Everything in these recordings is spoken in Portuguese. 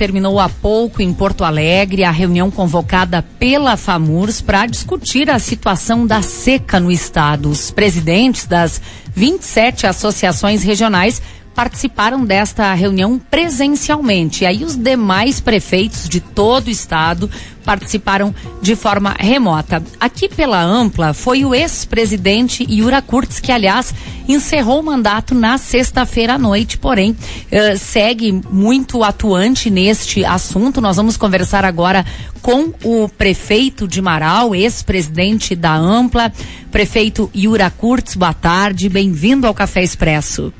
terminou há pouco em Porto Alegre a reunião convocada pela FAMURS para discutir a situação da seca no estado. Os presidentes das 27 associações regionais participaram desta reunião presencialmente. E aí os demais prefeitos de todo o estado participaram de forma remota. Aqui pela Ampla foi o ex-presidente Yura Kurtz, que aliás encerrou o mandato na sexta-feira à noite, porém uh, segue muito atuante neste assunto. Nós vamos conversar agora com o prefeito de Marau, ex-presidente da Ampla, prefeito Yura Kurtz. Boa tarde, bem-vindo ao Café Expresso.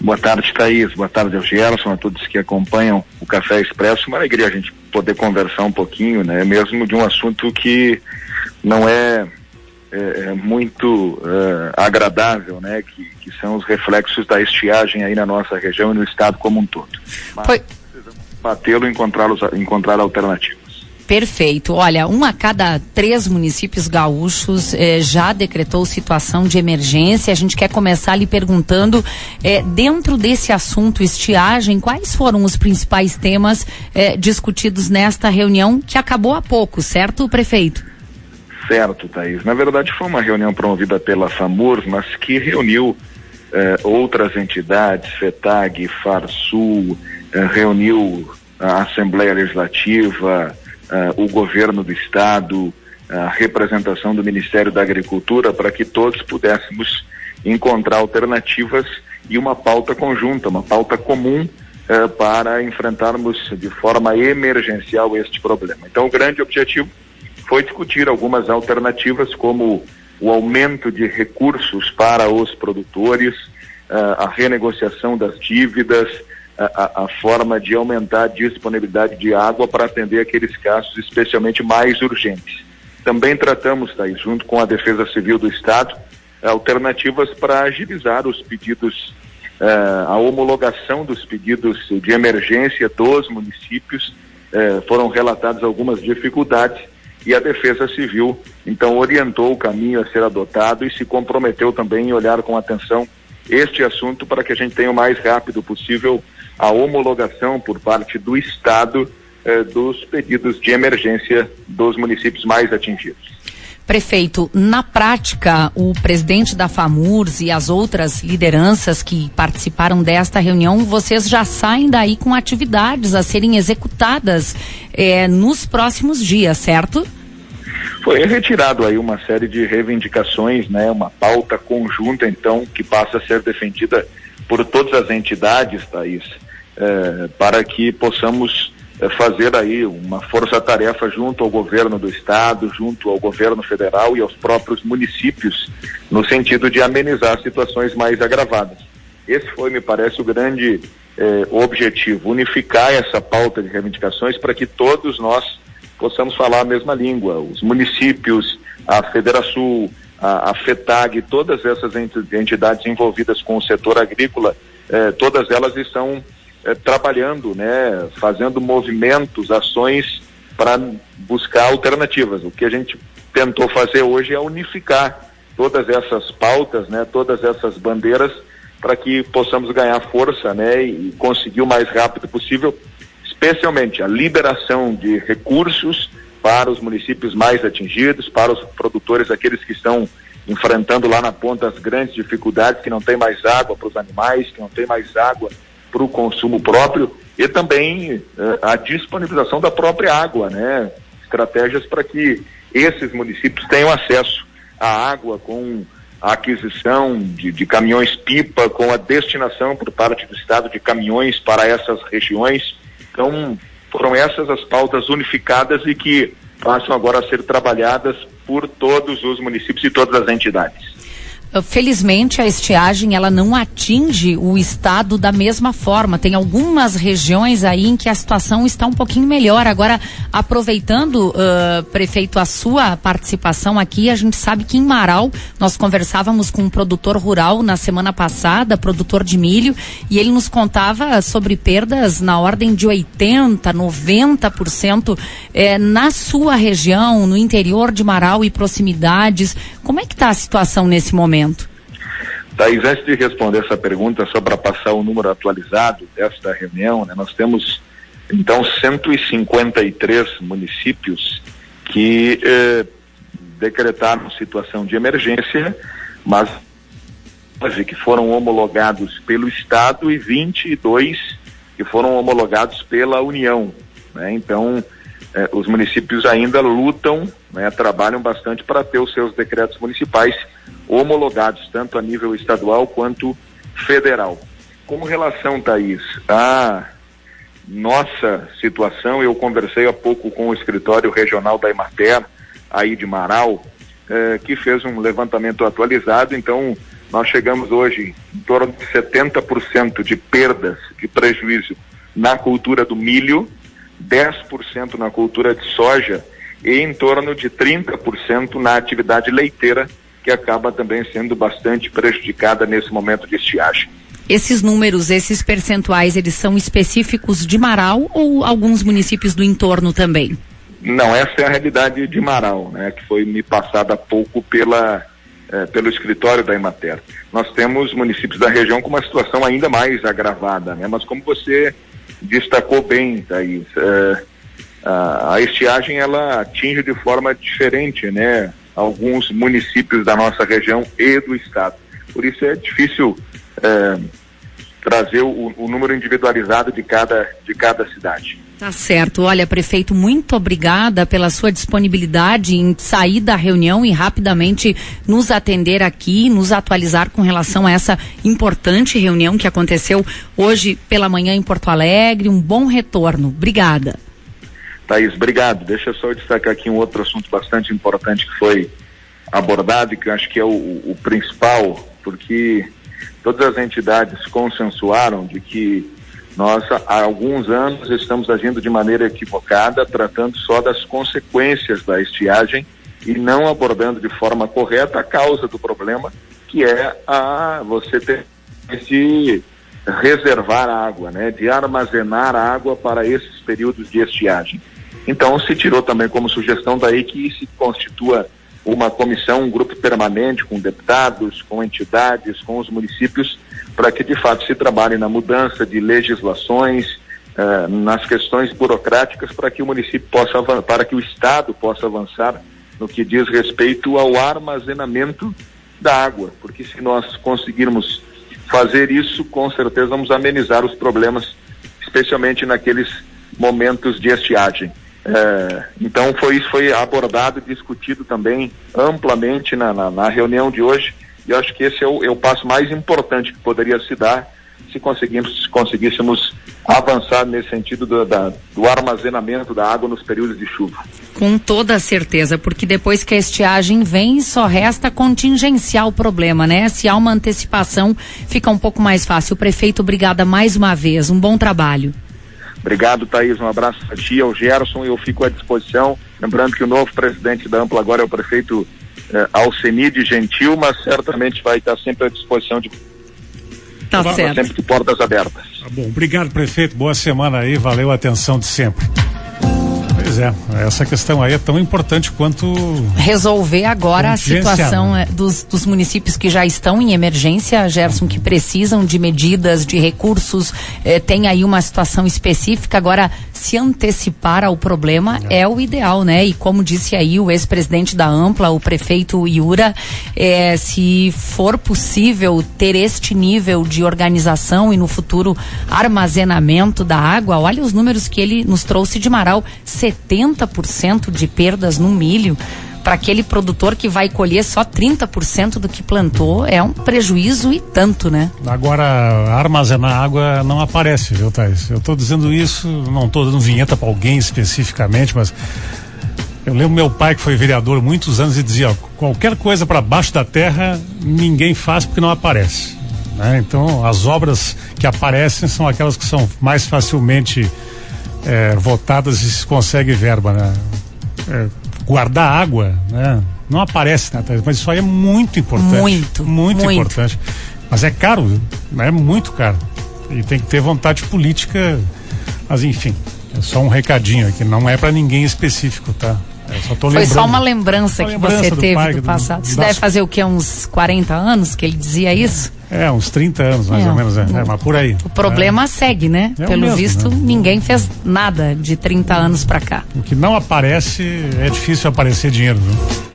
Boa tarde, Thaís. Boa tarde, Gerson, a todos que acompanham o Café Expresso. Uma alegria a gente poder conversar um pouquinho, né? Mesmo de um assunto que não é, é, é muito é, agradável, né? Que, que, são os reflexos da estiagem aí na nossa região e no estado como um todo. Mas Foi... precisamos batê-lo e encontrar alternativas. Perfeito. Olha, um a cada três municípios gaúchos eh, já decretou situação de emergência. A gente quer começar lhe perguntando, eh, dentro desse assunto estiagem, quais foram os principais temas eh, discutidos nesta reunião que acabou há pouco, certo, prefeito? Certo, Thaís. Na verdade, foi uma reunião promovida pela FAMURS, mas que reuniu outras entidades, FETAG, FARSUL, reuniu a Assembleia Legislativa, uh, o governo do estado, a representação do Ministério da Agricultura, para que todos pudéssemos encontrar alternativas e uma pauta conjunta, uma pauta comum uh, para enfrentarmos de forma emergencial este problema. Então, o grande objetivo foi discutir algumas alternativas, como o aumento de recursos para os produtores, uh, a renegociação das dívidas, a, a, forma de aumentar a disponibilidade de água para atender aqueles casos especialmente mais urgentes. Também tratamos, tá, junto com a Defesa Civil do Estado, alternativas para agilizar os pedidos, uh, a homologação dos pedidos de emergência dos municípios. Uh, foram relatadas algumas dificuldades e a Defesa Civil, então, orientou o caminho a ser adotado e se comprometeu também em olhar com atenção este assunto para que a gente tenha o mais rápido possível a homologação por parte do Estado eh, dos pedidos de emergência dos municípios mais atingidos. Prefeito, na prática, o presidente da FAMURS e as outras lideranças que participaram desta reunião, vocês já saem daí com atividades a serem executadas eh, nos próximos dias, certo? Foi retirado aí uma série de reivindicações, né, uma pauta conjunta, então, que passa a ser defendida por todas as entidades, Thaís, eh, para que possamos eh, fazer aí uma força-tarefa junto ao governo do estado, junto ao governo federal e aos próprios municípios, no sentido de amenizar situações mais agravadas. Esse foi, me parece, o grande eh, objetivo, unificar essa pauta de reivindicações para que todos nós possamos falar a mesma língua, os municípios, a Federação, a, a FETAG, todas essas entidades envolvidas com o setor agrícola, eh, todas elas estão eh, trabalhando, né, fazendo movimentos, ações para buscar alternativas. O que a gente tentou fazer hoje é unificar todas essas pautas, né, todas essas bandeiras para que possamos ganhar força, né, e conseguir o mais rápido possível, especialmente a liberação de recursos para os municípios mais atingidos, para os produtores, aqueles que estão enfrentando lá na ponta as grandes dificuldades, que não tem mais água para os animais, que não tem mais água para o consumo próprio e também eh, a disponibilização da própria água, né? Estratégias para que esses municípios tenham acesso à água com a aquisição de, de caminhões-pipa, com a destinação por parte do Estado de caminhões para essas regiões. Então, foram essas as pautas unificadas e que passam agora a ser trabalhadas por todos os municípios e todas as entidades. Felizmente a estiagem ela não atinge o estado da mesma forma. Tem algumas regiões aí em que a situação está um pouquinho melhor. Agora, aproveitando, uh, prefeito, a sua participação aqui, a gente sabe que em Marau nós conversávamos com um produtor rural na semana passada, produtor de milho, e ele nos contava sobre perdas na ordem de 80, 90% eh, na sua região, no interior de Marau e proximidades. Como é que está a situação nesse momento? Momento. Thais, antes de responder essa pergunta, só para passar o número atualizado desta reunião, né, nós temos então 153 municípios que eh, decretaram situação de emergência, mas que foram homologados pelo Estado e 22 que foram homologados pela União. Né? Então, eh, os municípios ainda lutam, né, trabalham bastante para ter os seus decretos municipais homologados, tanto a nível estadual quanto federal. Com relação, Thaís, a nossa situação, eu conversei há pouco com o escritório regional da Emater, aí de Marau, eh, que fez um levantamento atualizado, então nós chegamos hoje em torno de 70% de perdas, de prejuízo na cultura do milho, 10% na cultura de soja e em torno de 30% na atividade leiteira, que acaba também sendo bastante prejudicada nesse momento de estiagem. Esses números, esses percentuais, eles são específicos de Marau ou alguns municípios do entorno também? Não, essa é a realidade de Marau, né, que foi me passada há pouco pela, eh, pelo escritório da Emater. Nós temos municípios da região com uma situação ainda mais agravada, né, mas como você destacou bem, Thaís, eh, a, a estiagem ela atinge de forma diferente, né, alguns municípios da nossa região e do estado. Por isso é difícil é, trazer o, o, número individualizado de cada, de cada cidade. Tá certo. Olha, prefeito, muito obrigada pela sua disponibilidade em sair da reunião e rapidamente nos atender aqui, nos atualizar com relação a essa importante reunião que aconteceu hoje pela manhã em Porto Alegre. Um bom retorno. Obrigada. Thaís, obrigado. Deixa eu só destacar aqui um outro assunto bastante importante que foi abordado e que eu acho que é o, o principal, porque todas as entidades consensuaram de que nós há alguns anos estamos agindo de maneira equivocada, tratando só das consequências da estiagem e não abordando de forma correta a causa do problema, que é a você ter de reservar água, né, de armazenar água para esses períodos de estiagem. Então se tirou também como sugestão daí que se constitua uma comissão, um grupo permanente com deputados, com entidades, com os municípios, para que de fato se trabalhe na mudança de legislações, eh, nas questões burocráticas, para que o município possa para que o Estado possa avançar no que diz respeito ao armazenamento da água, porque se nós conseguirmos fazer isso, com certeza vamos amenizar os problemas, especialmente naqueles momentos de estiagem. É, então foi isso foi abordado e discutido também amplamente na, na, na, reunião de hoje e eu acho que esse é o, é o passo mais importante que poderia se dar se conseguimos se conseguíssemos avançar nesse sentido do, da, do armazenamento da água nos períodos de chuva. Com toda certeza, porque depois que a estiagem vem, só resta contingenciar o problema, né? Se há uma antecipação, fica um pouco mais fácil. Prefeito, obrigada mais uma vez. Um bom trabalho. Obrigado, Thaís. Um abraço a ti, ao Gerson, e eu fico à disposição. Lembrando que o novo presidente da Ampla agora é o prefeito eh, Alcenide Gentil, mas certamente vai estar sempre à disposição de. Tá certo. Sempre de portas abertas. Tá bom. Obrigado, prefeito. Boa semana aí. Valeu a atenção de sempre. Pois é, essa questão aí é tão importante quanto. Resolver agora a situação né? dos, dos, municípios que já estão em emergência, Gerson, que precisam de medidas, de recursos, eh, tem aí uma situação específica. Agora, se antecipar ao problema é, é o ideal, né? E como disse aí o ex-presidente da Ampla, o prefeito Iura, eh, se for possível ter este nível de organização e no futuro armazenamento da água, olha os números que ele nos trouxe de Marau. 70% de perdas no milho para aquele produtor que vai colher só 30% do que plantou, é um prejuízo e tanto, né? Agora, armazenar água não aparece, viu, Thais? Eu estou dizendo isso, não estou dando vinheta para alguém especificamente, mas eu lembro meu pai que foi vereador muitos anos e dizia, ó, qualquer coisa para baixo da terra ninguém faz porque não aparece. Né? Então, as obras que aparecem são aquelas que são mais facilmente é, votadas e se consegue verba, né? É, guardar água, né? Não aparece, né? mas isso aí é muito importante. Muito, muito, muito. importante. Mas é caro, é muito caro. E tem que ter vontade política. Mas enfim, é só um recadinho aqui, não é para ninguém específico, tá? Só Foi só uma lembrança que lembrança você do teve pai, do passado. Isso deve fazer o que? Uns 40 anos que ele dizia isso? É, uns 30 anos mais é, ou menos, é. é. mas por aí. O problema é. segue, né? É Pelo mesmo, visto, né? ninguém fez nada de 30 anos para cá. O que não aparece, é difícil aparecer dinheiro, viu?